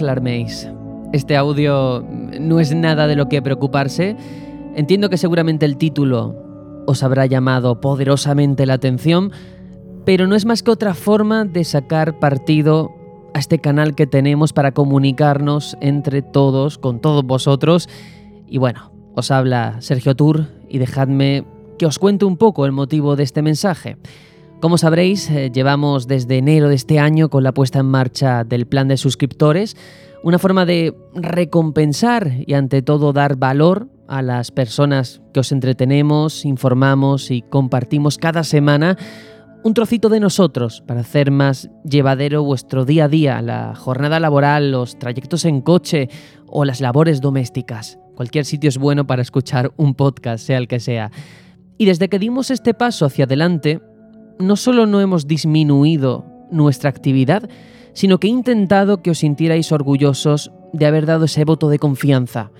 Alarméis. Este audio no es nada de lo que preocuparse. Entiendo que seguramente el título os habrá llamado poderosamente la atención, pero no es más que otra forma de sacar partido a este canal que tenemos para comunicarnos entre todos, con todos vosotros. Y bueno, os habla Sergio Tour y dejadme que os cuente un poco el motivo de este mensaje. Como sabréis, eh, llevamos desde enero de este año con la puesta en marcha del plan de suscriptores, una forma de recompensar y ante todo dar valor a las personas que os entretenemos, informamos y compartimos cada semana un trocito de nosotros para hacer más llevadero vuestro día a día, la jornada laboral, los trayectos en coche o las labores domésticas. Cualquier sitio es bueno para escuchar un podcast, sea el que sea. Y desde que dimos este paso hacia adelante, no solo no hemos disminuido nuestra actividad, sino que he intentado que os sintierais orgullosos de haber dado ese voto de confianza.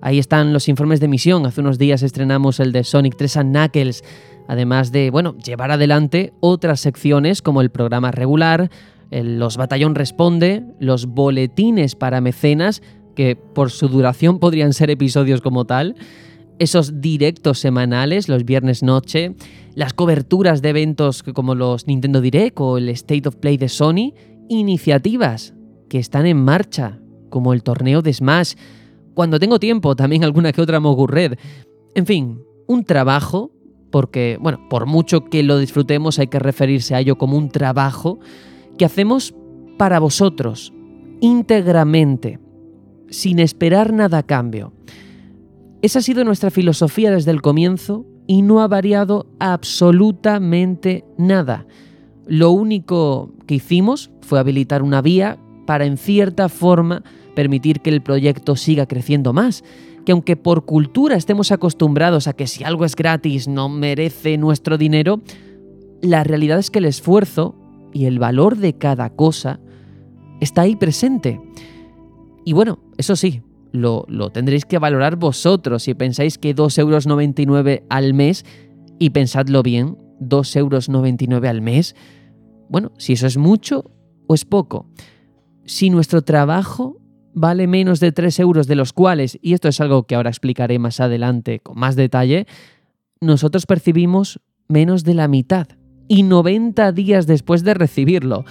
Ahí están los informes de misión. Hace unos días estrenamos el de Sonic 3 and Knuckles, además de, bueno, llevar adelante otras secciones como el programa regular, los Batallón Responde, los boletines para mecenas, que por su duración podrían ser episodios como tal, esos directos semanales, los viernes noche, las coberturas de eventos como los Nintendo Direct o el State of Play de Sony, iniciativas que están en marcha, como el torneo de Smash, cuando tengo tiempo, también alguna que otra Red. En fin, un trabajo, porque, bueno, por mucho que lo disfrutemos, hay que referirse a ello como un trabajo que hacemos para vosotros, íntegramente, sin esperar nada a cambio. Esa ha sido nuestra filosofía desde el comienzo y no ha variado absolutamente nada. Lo único que hicimos fue habilitar una vía para en cierta forma permitir que el proyecto siga creciendo más. Que aunque por cultura estemos acostumbrados a que si algo es gratis no merece nuestro dinero, la realidad es que el esfuerzo y el valor de cada cosa está ahí presente. Y bueno, eso sí, lo, tendréis que valorar vosotros. Si pensáis que 2,99 euros al mes, y pensadlo bien, 2,99 euros al mes, bueno, si eso es mucho o es poco. Si nuestro trabajo vale menos de 3 euros, de los cuales, y esto es algo que ahora explicaré más adelante con más detalle, nosotros percibimos menos de la mitad y 90 días después de recibirlo.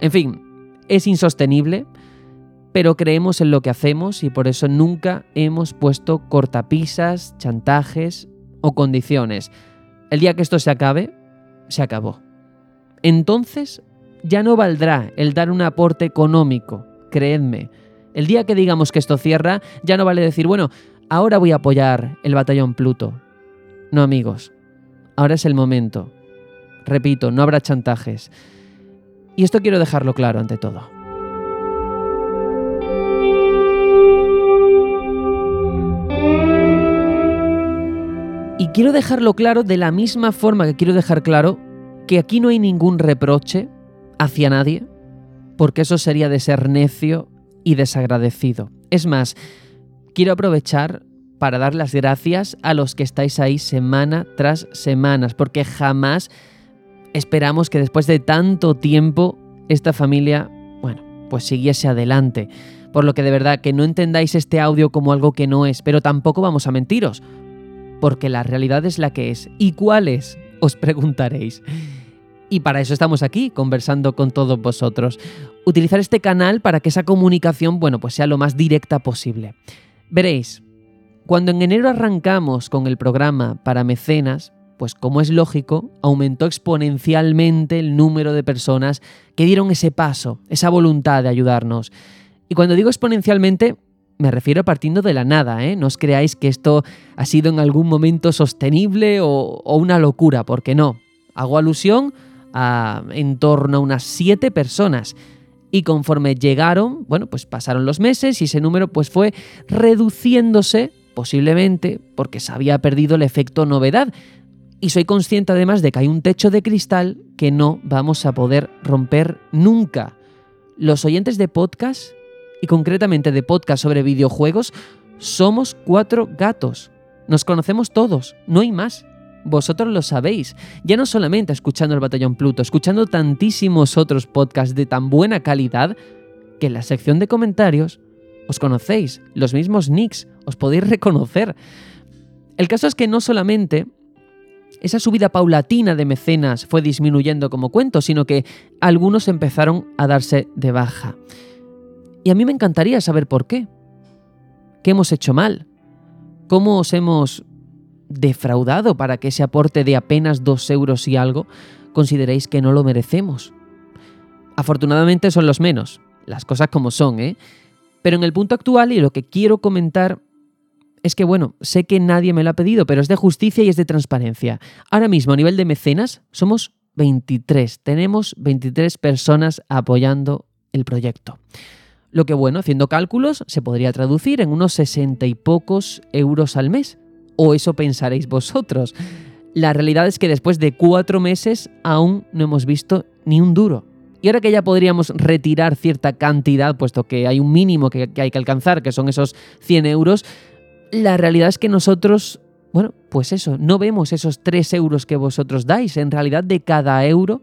En fin, es insostenible pero creemos en lo que hacemos y por eso nunca hemos puesto cortapisas, chantajes o condiciones. El día que esto se acabe, se acabó. Entonces, ya no valdrá el dar un aporte económico, creedme. El día que digamos que esto cierra, ya no vale decir, bueno, ahora voy a apoyar el batallón Pluto. No amigos, ahora es el momento. Repito, no habrá chantajes. Y esto quiero dejarlo claro ante todo. Quiero dejarlo claro de la misma forma que quiero dejar claro que aquí no hay ningún reproche hacia nadie, porque eso sería de ser necio y desagradecido. Es más, quiero aprovechar para dar las gracias a los que estáis ahí semana tras semana, porque jamás esperamos que después de tanto tiempo esta familia, bueno, pues siguiese adelante. Por lo que de verdad que no entendáis este audio como algo que no es, pero tampoco vamos a mentiros porque la realidad es la que es. ¿Y cuál es? Os preguntaréis. Y para eso estamos aquí, conversando con todos vosotros. Utilizar este canal para que esa comunicación, bueno, pues sea lo más directa posible. Veréis, cuando en enero arrancamos con el programa para mecenas, pues como es lógico, aumentó exponencialmente el número de personas que dieron ese paso, esa voluntad de ayudarnos. Y cuando digo exponencialmente, me refiero partiendo de la nada, ¿eh? No os creáis que esto ha sido en algún momento sostenible o, una locura, porque no. Hago alusión a en torno a unas siete personas. Y conforme llegaron, bueno, pues pasaron los meses y ese número pues fue reduciéndose, posiblemente porque se había perdido el efecto novedad. Y soy consciente además de que hay un techo de cristal que no vamos a poder romper nunca. Los oyentes de podcast y concretamente de podcast sobre videojuegos, somos cuatro gatos. Nos conocemos todos, no hay más. Vosotros lo sabéis, ya no solamente escuchando el Batallón Pluto, escuchando tantísimos otros podcasts de tan buena calidad que en la sección de comentarios os conocéis, los mismos nicks, os podéis reconocer. El caso es que no solamente esa subida paulatina de mecenas fue disminuyendo como cuento, sino que algunos empezaron a darse de baja. Y a mí me encantaría saber por qué. ¿Qué hemos hecho mal? ¿Cómo os hemos defraudado para que ese aporte de apenas dos euros y algo consideréis que no lo merecemos? Afortunadamente son los menos, las cosas como son, ¿eh? Pero en el punto actual y lo que quiero comentar es que, bueno, sé que nadie me lo ha pedido, pero es de justicia y es de transparencia. Ahora mismo, a nivel de mecenas, somos 23. Tenemos 23 personas apoyando el proyecto. Lo que, bueno, haciendo cálculos, se podría traducir en unos 60 y pocos euros al mes. O eso pensaréis vosotros. La realidad es que después de cuatro meses aún no hemos visto ni un duro. Y ahora que ya podríamos retirar cierta cantidad, puesto que hay un mínimo que, hay que alcanzar, que son esos 100 euros, la realidad es que nosotros, bueno, pues eso, no vemos esos 3 euros que vosotros dais. En realidad de cada euro,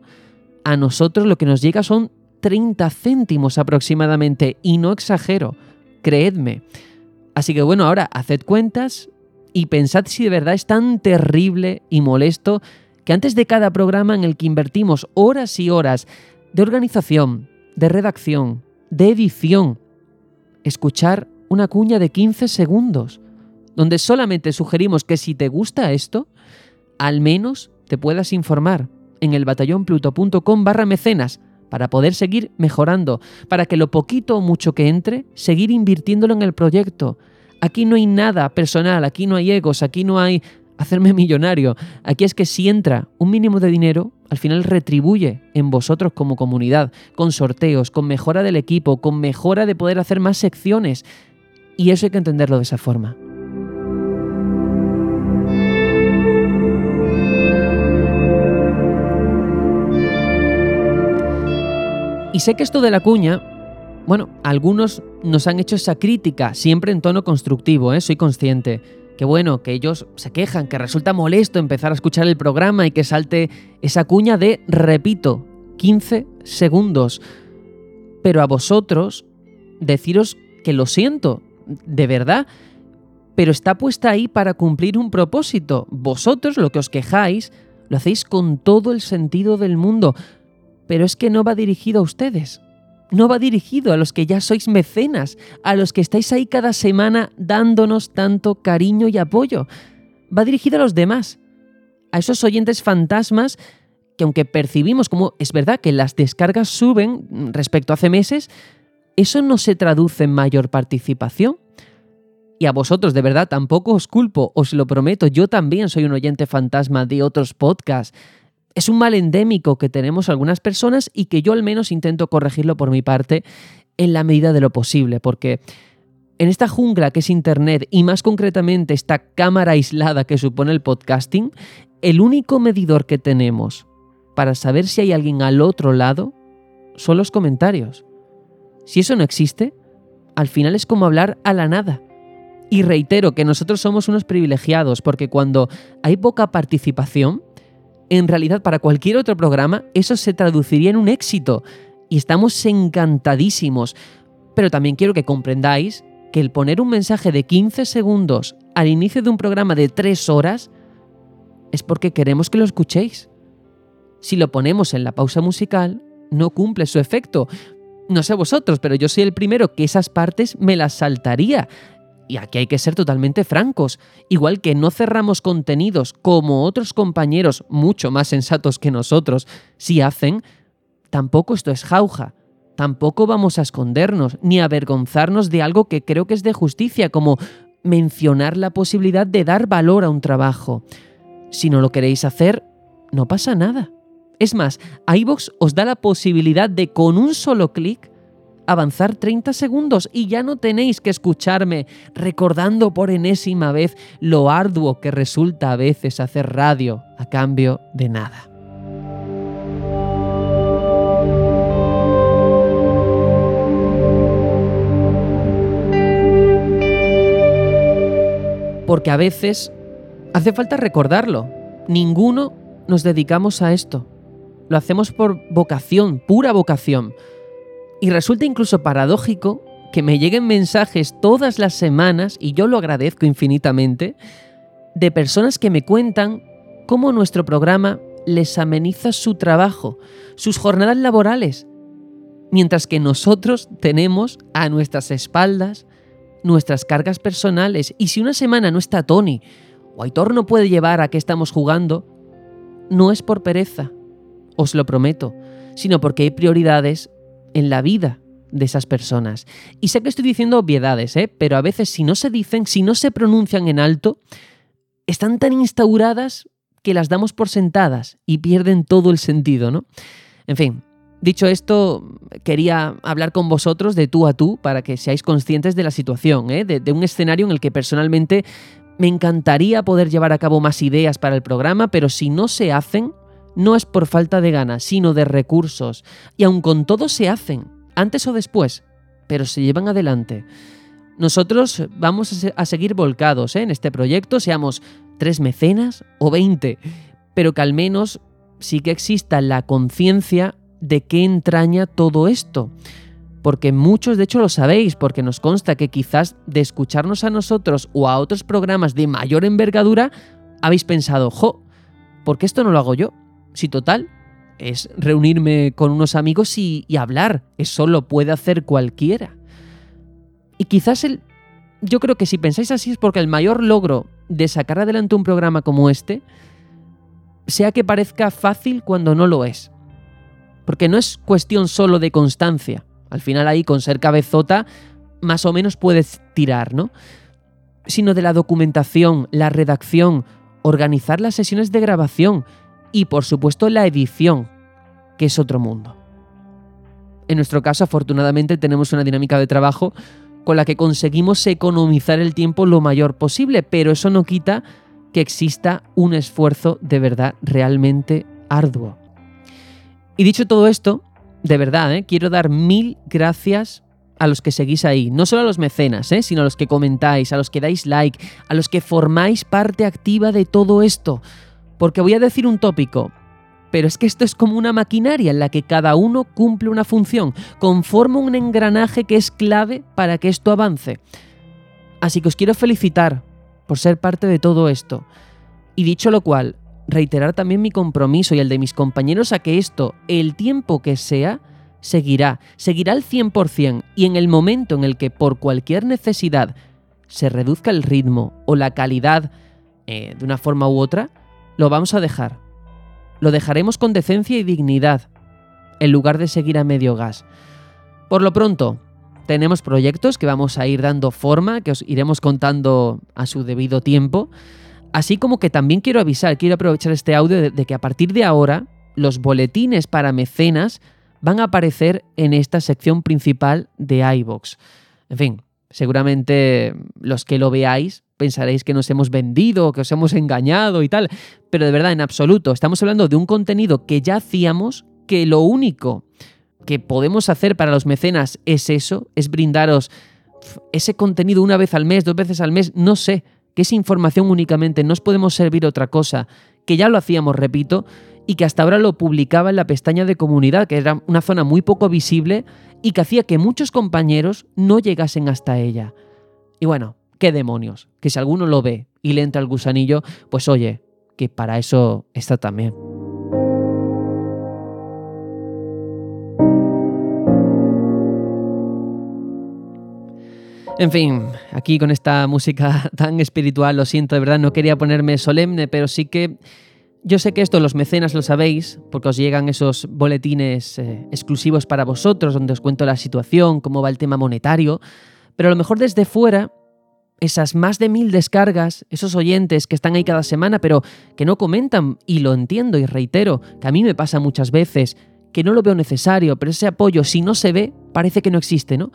a nosotros lo que nos llega son 30 céntimos aproximadamente. Y no exagero, creedme. Así que bueno, ahora haced cuentas y pensad si de verdad es tan terrible y molesto que antes de cada programa en el que invertimos horas y horas de organización, de redacción, de edición, escuchar una cuña de 15 segundos donde solamente sugerimos que si te gusta esto, al menos te puedas informar en el batallonpluto.com barra mecenas para poder seguir mejorando, para que lo poquito o mucho que entre, seguir invirtiéndolo en el proyecto. Aquí no hay nada personal, aquí no hay egos, aquí no hay hacerme millonario. Aquí es que si entra un mínimo de dinero, al final retribuye en vosotros como comunidad, con sorteos, con mejora del equipo, con mejora de poder hacer más secciones. Y eso hay que entenderlo de esa forma. Y sé que esto de la cuña, bueno, algunos nos han hecho esa crítica, siempre en tono constructivo, ¿eh? soy consciente. Que bueno, que ellos se quejan, que resulta molesto empezar a escuchar el programa y que salte esa cuña de, repito, 15 segundos. Pero a vosotros, deciros que lo siento, de verdad, pero está puesta ahí para cumplir un propósito. Vosotros lo que os quejáis, lo hacéis con todo el sentido del mundo pero es que no va dirigido a ustedes. No va dirigido a los que ya sois mecenas, a los que estáis ahí cada semana dándonos tanto cariño y apoyo. Va dirigido a los demás, a esos oyentes fantasmas que aunque percibimos como es verdad que las descargas suben respecto a hace meses, eso no se traduce en mayor participación. Y a vosotros de verdad tampoco os culpo, os lo prometo, yo también soy un oyente fantasma de otros podcasts es un mal endémico que tenemos algunas personas y que yo al menos intento corregirlo por mi parte en la medida de lo posible, porque en esta jungla que es Internet y más concretamente esta cámara aislada que supone el podcasting, el único medidor que tenemos para saber si hay alguien al otro lado son los comentarios. Si eso no existe, al final es como hablar a la nada. Y reitero que nosotros somos unos privilegiados porque cuando hay poca participación, en realidad para cualquier otro programa eso se traduciría en un éxito y estamos encantadísimos. Pero también quiero que comprendáis que el poner un mensaje de 15 segundos al inicio de un programa de 3 horas es porque queremos que lo escuchéis. Si lo ponemos en la pausa musical, no cumple su efecto. No sé vosotros, pero yo soy el primero que esas partes me las saltaría. Y aquí hay que ser totalmente francos. Igual que no cerramos contenidos como otros compañeros mucho más sensatos que nosotros si hacen, tampoco esto es jauja. Tampoco vamos a escondernos ni avergonzarnos de algo que creo que es de justicia, como mencionar la posibilidad de dar valor a un trabajo. Si no lo queréis hacer, no pasa nada. Es más, iVox os da la posibilidad de con un solo clic avanzar 30 segundos y ya no tenéis que escucharme recordando por enésima vez lo arduo que resulta a veces hacer radio a cambio de nada. Porque a veces hace falta recordarlo. Ninguno nos dedicamos a esto. Lo hacemos por vocación, pura vocación Y resulta incluso paradójico que me lleguen mensajes todas las semanas, y yo lo agradezco infinitamente, de personas que me cuentan cómo nuestro programa les ameniza su trabajo, sus jornadas laborales, mientras que nosotros tenemos a nuestras espaldas nuestras cargas personales. Y si una semana no está Tony o Aitor no puede llevar a qué estamos jugando, no es por pereza, os lo prometo, sino porque hay prioridades en la vida de esas personas. Y sé que estoy diciendo obviedades, ¿eh? pero a veces si no se dicen, si no se pronuncian en alto, están tan instauradas que las damos por sentadas y pierden todo el sentido, ¿no? En fin, dicho esto, quería hablar con vosotros de tú a tú para que seáis conscientes de la situación, ¿eh? de, de un escenario en el que personalmente me encantaría poder llevar a cabo más ideas para el programa, pero si no se hacen, no es por falta de ganas, sino de recursos. Y aun con todo se hacen, antes o después, pero se llevan adelante. Nosotros vamos a seguir volcados ¿eh? en este proyecto, seamos tres mecenas o veinte, pero que al menos sí que exista la conciencia de qué entraña todo esto. Porque muchos de hecho lo sabéis, porque nos consta que quizás de escucharnos a nosotros o a otros programas de mayor envergadura, habéis pensado, jo, ¿por qué esto no lo hago yo? Si total, es reunirme con unos amigos y, hablar. Eso lo puede hacer cualquiera. Y quizás el... Yo creo que si pensáis así es porque el mayor logro de sacar adelante un programa como este sea que parezca fácil cuando no lo es. Porque no es cuestión solo de constancia. Al final ahí con ser cabezota más o menos puedes tirar, ¿no? Sino de la documentación, la redacción, organizar las sesiones de grabación, y por supuesto la edición, que es otro mundo. En nuestro caso, afortunadamente, tenemos una dinámica de trabajo con la que conseguimos economizar el tiempo lo mayor posible, pero eso no quita que exista un esfuerzo de verdad realmente arduo. Y dicho todo esto, de verdad, ¿eh? quiero dar mil gracias a los que seguís ahí, no solo a los mecenas, ¿eh? sino a los que comentáis, a los que dais like, a los que formáis parte activa de todo esto, porque voy a decir un tópico, pero es que esto es como una maquinaria en la que cada uno cumple una función, conforma un engranaje que es clave para que esto avance. Así que os quiero felicitar por ser parte de todo esto. Y dicho lo cual, reiterar también mi compromiso y el de mis compañeros a que esto, el tiempo que sea, seguirá, seguirá al 100% y en el momento en el que por cualquier necesidad se reduzca el ritmo o la calidad eh, de una forma u otra, lo vamos a dejar. Lo dejaremos con decencia y dignidad, en lugar de seguir a medio gas. Por lo pronto, tenemos proyectos que vamos a ir dando forma, que os iremos contando a su debido tiempo. Así como que también quiero avisar, quiero aprovechar este audio de, que a partir de ahora los boletines para mecenas van a aparecer en esta sección principal de iVox. En fin, seguramente los que lo veáis pensaréis que nos hemos vendido, que os hemos engañado y tal, pero de verdad, en absoluto, estamos hablando de un contenido que ya hacíamos, que lo único que podemos hacer para los mecenas es eso, es brindaros ese contenido una vez al mes, dos veces al mes, no sé, que es información únicamente, no os podemos servir otra cosa, que ya lo hacíamos, repito, y que hasta ahora lo publicaba en la pestaña de comunidad, que era una zona muy poco visible y que hacía que muchos compañeros no llegasen hasta ella. Y bueno, ¿qué demonios? Que si alguno lo ve y le entra el gusanillo, pues oye, que para eso está también. En fin, aquí con esta música tan espiritual, lo siento, de verdad, no quería ponerme solemne, pero sí que yo sé que esto los mecenas lo sabéis, porque os llegan esos boletines eh, exclusivos para vosotros, donde os cuento la situación, cómo va el tema monetario, pero a lo mejor desde fuera esas más de mil descargas, esos oyentes que están ahí cada semana, pero que no comentan, y lo entiendo y reitero, que a mí me pasa muchas veces, que no lo veo necesario, pero ese apoyo, si no se ve, parece que no existe, ¿no?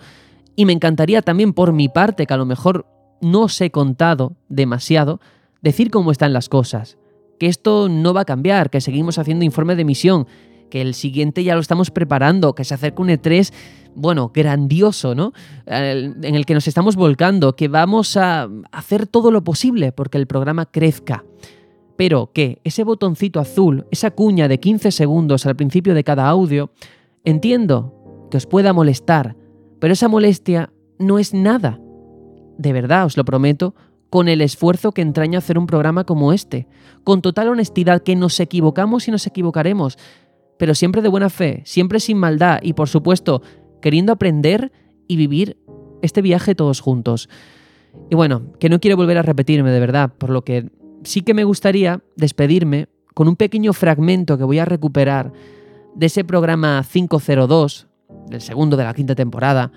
Y me encantaría también por mi parte, que a lo mejor no os he contado demasiado, decir cómo están las cosas, que esto no va a cambiar, que seguimos haciendo informe de emisión, que el siguiente ya lo estamos preparando, que se acerca un E3 bueno, grandioso, ¿no? En el que nos estamos volcando, que vamos a hacer todo lo posible porque el programa crezca. Pero que ese botoncito azul, esa cuña de 15 segundos al principio de cada audio, entiendo que os pueda molestar, pero esa molestia no es nada. De verdad, os lo prometo, con el esfuerzo que entraña hacer un programa como este, con total honestidad que nos equivocamos y nos equivocaremos, pero siempre de buena fe, siempre sin maldad y por supuesto queriendo aprender y vivir este viaje todos juntos. Y bueno, que no quiero volver a repetirme de verdad, por lo que sí que me gustaría despedirme con un pequeño fragmento que voy a recuperar de ese programa 502, del segundo de la quinta temporada,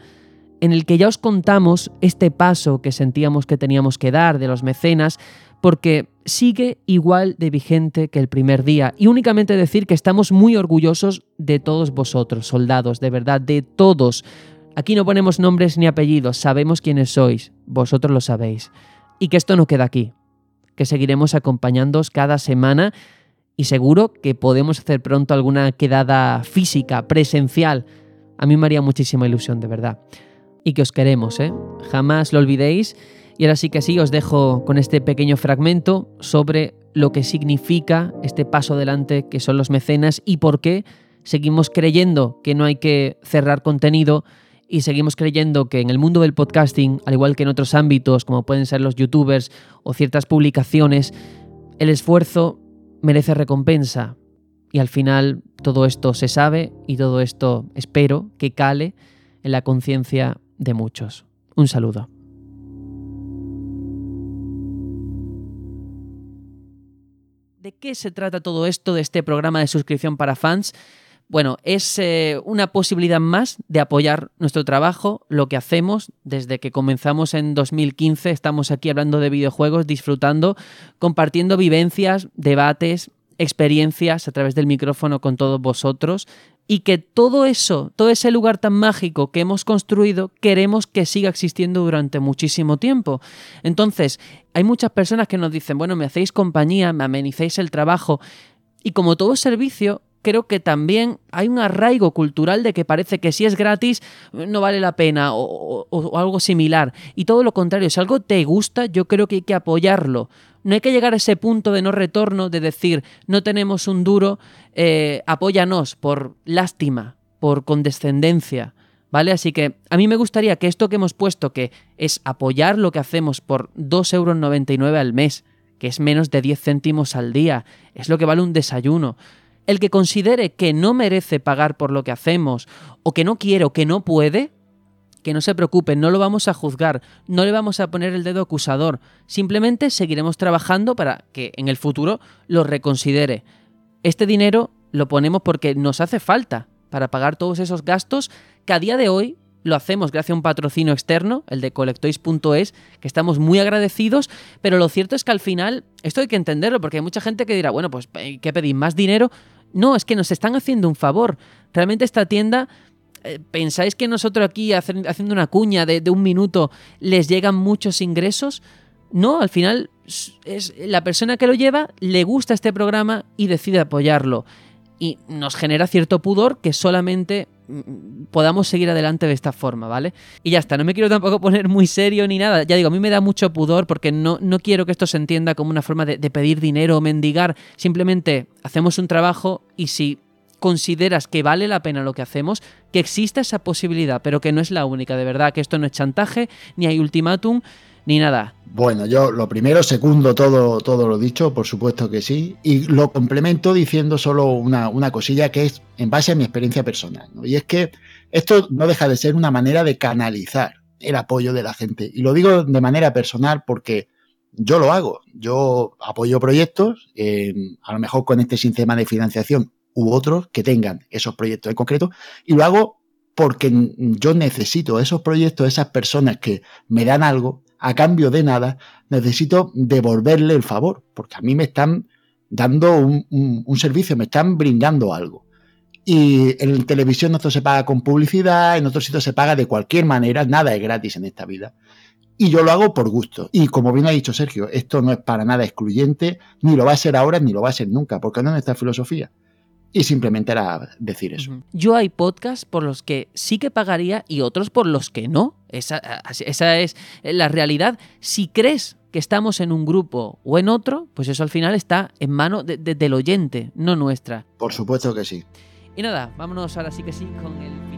en el que ya os contamos este paso que sentíamos que teníamos que dar de los mecenas, porque sigue igual de vigente que el primer día. Y únicamente decir que estamos muy orgullosos de todos vosotros, soldados, de verdad, de todos. Aquí no ponemos nombres ni apellidos, sabemos quiénes sois, vosotros lo sabéis. Y que esto no queda aquí, que seguiremos acompañándoos cada semana y seguro que podemos hacer pronto alguna quedada física, presencial. A mí me haría muchísima ilusión, de verdad. Y que os queremos, ¿eh? Jamás lo olvidéis. Y ahora sí que sí, os dejo con este pequeño fragmento sobre lo que significa este paso adelante que son los mecenas y por qué seguimos creyendo que no hay que cerrar contenido y seguimos creyendo que en el mundo del podcasting, al igual que en otros ámbitos como pueden ser los youtubers o ciertas publicaciones, el esfuerzo merece recompensa. Y al final todo esto se sabe y todo esto espero que cale en la conciencia de muchos. Un saludo. ¿De qué se trata todo esto de este programa de suscripción para fans? Bueno, es eh, una posibilidad más de apoyar nuestro trabajo, lo que hacemos desde que comenzamos en 2015. Estamos aquí hablando de videojuegos, disfrutando, compartiendo vivencias, debates, experiencias a través del micrófono con todos vosotros y que todo eso, todo ese lugar tan mágico que hemos construido, queremos que siga existiendo durante muchísimo tiempo. Entonces, hay muchas personas que nos dicen, bueno, me hacéis compañía, me amenicéis el trabajo, y como todo servicio, creo que también hay un arraigo cultural de que parece que si es gratis no vale la pena o, algo similar. Y todo lo contrario, si algo te gusta, yo creo que hay que apoyarlo. No hay que llegar a ese punto de no retorno de decir, no tenemos un duro, eh, apóyanos por lástima, por condescendencia. ¿Vale? Así que a mí me gustaría que esto que hemos puesto, que es apoyar lo que hacemos por 2,99 euros al mes, que es menos de 10 céntimos al día, es lo que vale un desayuno. El que considere que no merece pagar por lo que hacemos, o que no quiere, o que no puede, que no se preocupe, no lo vamos a juzgar, no le vamos a poner el dedo acusador, simplemente seguiremos trabajando para que en el futuro lo reconsidere. Este dinero lo ponemos porque nos hace falta para pagar todos esos gastos que a día de hoy lo hacemos gracias a un patrocinio externo, el de colectois.es, que estamos muy agradecidos, pero lo cierto es que al final esto hay que entenderlo, porque hay mucha gente que dirá, bueno, pues ¿qué pedís? ¿Más dinero? No, es que nos están haciendo un favor. Realmente esta tienda, eh, ¿pensáis que nosotros aquí haciendo una cuña de, un minuto les llegan muchos ingresos? No, al final es la persona que lo lleva le gusta este programa y decide apoyarlo. Y nos genera cierto pudor que solamente mm, podamos seguir adelante de esta forma, ¿vale? Y ya está, no me quiero tampoco poner muy serio ni nada. Ya digo, a mí me da mucho pudor porque no, no quiero que esto se entienda como una forma de, de pedir dinero o mendigar. Simplemente hacemos un trabajo y si consideras que vale la pena lo que hacemos, que exista esa posibilidad, pero que no es la única, de verdad, que esto no es chantaje, ni hay ultimátum, ni nada. Bueno, yo lo primero, segundo todo, todo lo dicho, por supuesto que sí, y lo complemento diciendo solo una, una cosilla que es en base a mi experiencia personal, y es que esto no deja de ser una manera de canalizar el apoyo de la gente, y lo digo de manera personal porque yo lo hago, yo apoyo proyectos, a lo mejor con este sistema de financiación u otros que tengan esos proyectos en concreto y lo hago porque yo necesito esos proyectos, esas personas que me dan algo, a cambio de nada, necesito devolverle el favor, porque a mí me están dando un, servicio, me están brindando algo. Y en televisión esto se paga con publicidad, en otros sitios se paga de cualquier manera, nada es gratis en esta vida. Y yo lo hago por gusto. Y como bien ha dicho Sergio, esto no es para nada excluyente, ni lo va a ser ahora, ni lo va a ser nunca, porque no es nuestra filosofía. Y simplemente era decir eso. Yo hay podcasts por los que sí que pagaría y otros por los que no. Esa, esa es la realidad. Si crees que estamos en un grupo o en otro, pues eso al final está en mano del oyente, no nuestra. Por supuesto que sí. Y nada, vámonos ahora sí que sí con el